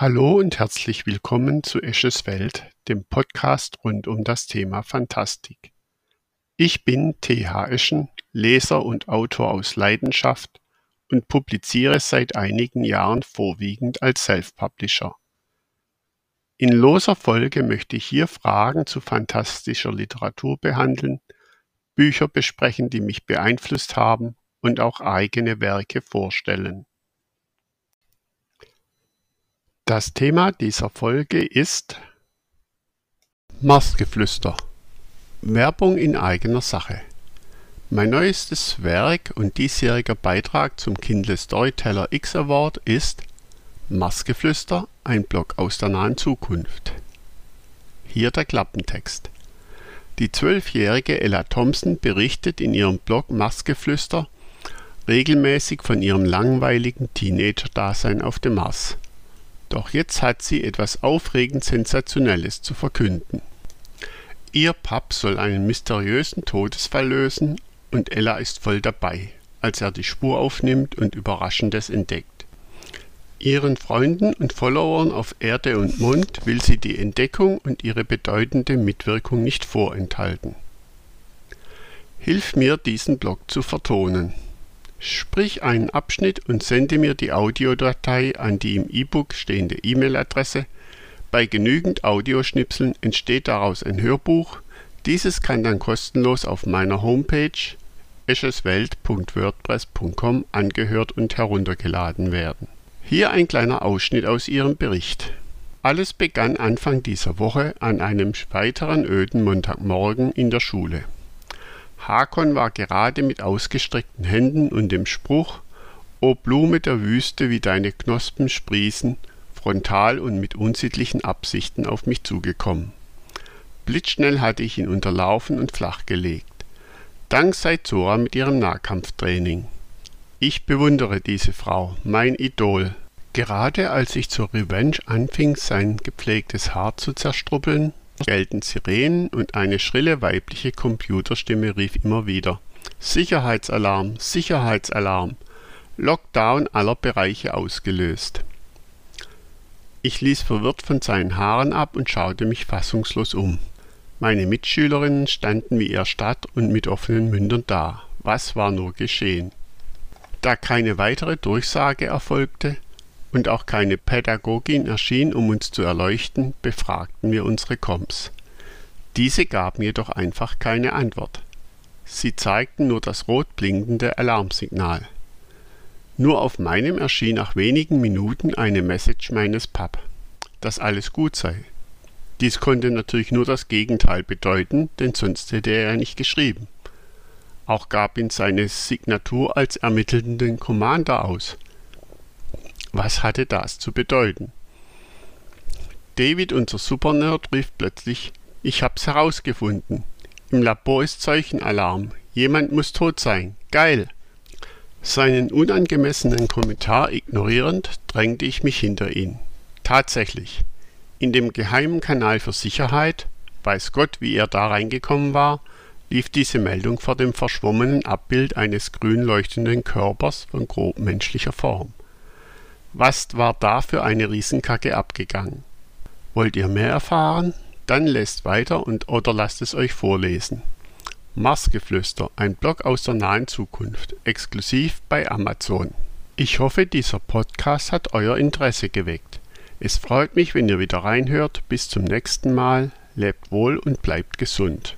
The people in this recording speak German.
Hallo und herzlich willkommen zu Esches Welt, dem Podcast rund um das Thema Fantastik. Ich bin T.H. Eschen, Leser und Autor aus Leidenschaft und publiziere seit einigen Jahren vorwiegend als Self-Publisher. In loser Folge möchte ich hier Fragen zu fantastischer Literatur behandeln, Bücher besprechen, die mich beeinflusst haben und auch eigene Werke vorstellen. Das Thema dieser Folge ist Marsgeflüster. Werbung in eigener Sache. Mein neuestes Werk und diesjähriger Beitrag zum Kindle Storyteller X Award ist Marsgeflüster, ein Blog aus der nahen Zukunft. Hier der Klappentext. Die zwölfjährige Ella Thompson berichtet in ihrem Blog Marsgeflüster regelmäßig von ihrem langweiligen Teenager-Dasein auf dem Mars. Doch jetzt hat sie etwas aufregend Sensationelles zu verkünden. Ihr Pap soll einen mysteriösen Todesfall lösen und Ella ist voll dabei, als er die Spur aufnimmt und Überraschendes entdeckt. Ihren Freunden und Followern auf Erde und Mond will sie die Entdeckung und ihre bedeutende Mitwirkung nicht vorenthalten. Hilf mir, diesen Blog zu vertonen. Sprich einen Abschnitt und sende mir die Audiodatei an die im E-Book stehende E-Mail-Adresse. Bei genügend Audioschnipseln entsteht daraus ein Hörbuch. Dieses kann dann kostenlos auf meiner Homepage escheswelt.wordpress.com angehört und heruntergeladen werden. Hier ein kleiner Ausschnitt aus ihrem Bericht. Alles begann Anfang dieser Woche an einem weiteren öden Montagmorgen in der Schule. Hakon war gerade mit ausgestreckten Händen und dem Spruch O Blume der Wüste, wie deine Knospen sprießen, frontal und mit unsittlichen Absichten auf mich zugekommen. Blitzschnell hatte ich ihn unterlaufen und flachgelegt. Dank sei Zora mit ihrem Nahkampftraining. Ich bewundere diese Frau, mein Idol. Gerade als ich zur Revenge anfing, sein gepflegtes Haar zu zerstruppeln, gelten Sirenen und eine schrille weibliche Computerstimme rief immer wieder Sicherheitsalarm, Sicherheitsalarm, Lockdown aller Bereiche ausgelöst. Ich ließ verwirrt von seinen Haaren ab und schaute mich fassungslos um. Meine Mitschülerinnen standen wie erstarrt und mit offenen Mündern da. Was war nur geschehen? Da keine weitere Durchsage erfolgte, und auch keine Pädagogin erschien, um uns zu erleuchten, befragten wir unsere Koms. Diese gaben jedoch einfach keine Antwort. Sie zeigten nur das rot blinkende Alarmsignal. Nur auf meinem erschien nach wenigen Minuten eine Message meines Pap, dass alles gut sei. Dies konnte natürlich nur das Gegenteil bedeuten, denn sonst hätte er ja nicht geschrieben. Auch gab ihn seine Signatur als ermittelnden Commander aus. Was hatte das zu bedeuten? David, unser Supernerd, rief plötzlich, ich hab's herausgefunden. Im Labor ist Zeichenalarm. Jemand muss tot sein. Geil! Seinen unangemessenen Kommentar ignorierend drängte ich mich hinter ihn. Tatsächlich. In dem geheimen Kanal für Sicherheit, weiß Gott, wie er da reingekommen war, lief diese Meldung vor dem verschwommenen Abbild eines grün leuchtenden Körpers von grob menschlicher Form. Was war da für eine Riesenkacke abgegangen? Wollt ihr mehr erfahren? Dann lest weiter und oder lasst es euch vorlesen. Marsgeflüster, ein Blog aus der nahen Zukunft, exklusiv bei Amazon. Ich hoffe, dieser Podcast hat euer Interesse geweckt. Es freut mich, wenn ihr wieder reinhört. Bis zum nächsten Mal. Lebt wohl und bleibt gesund.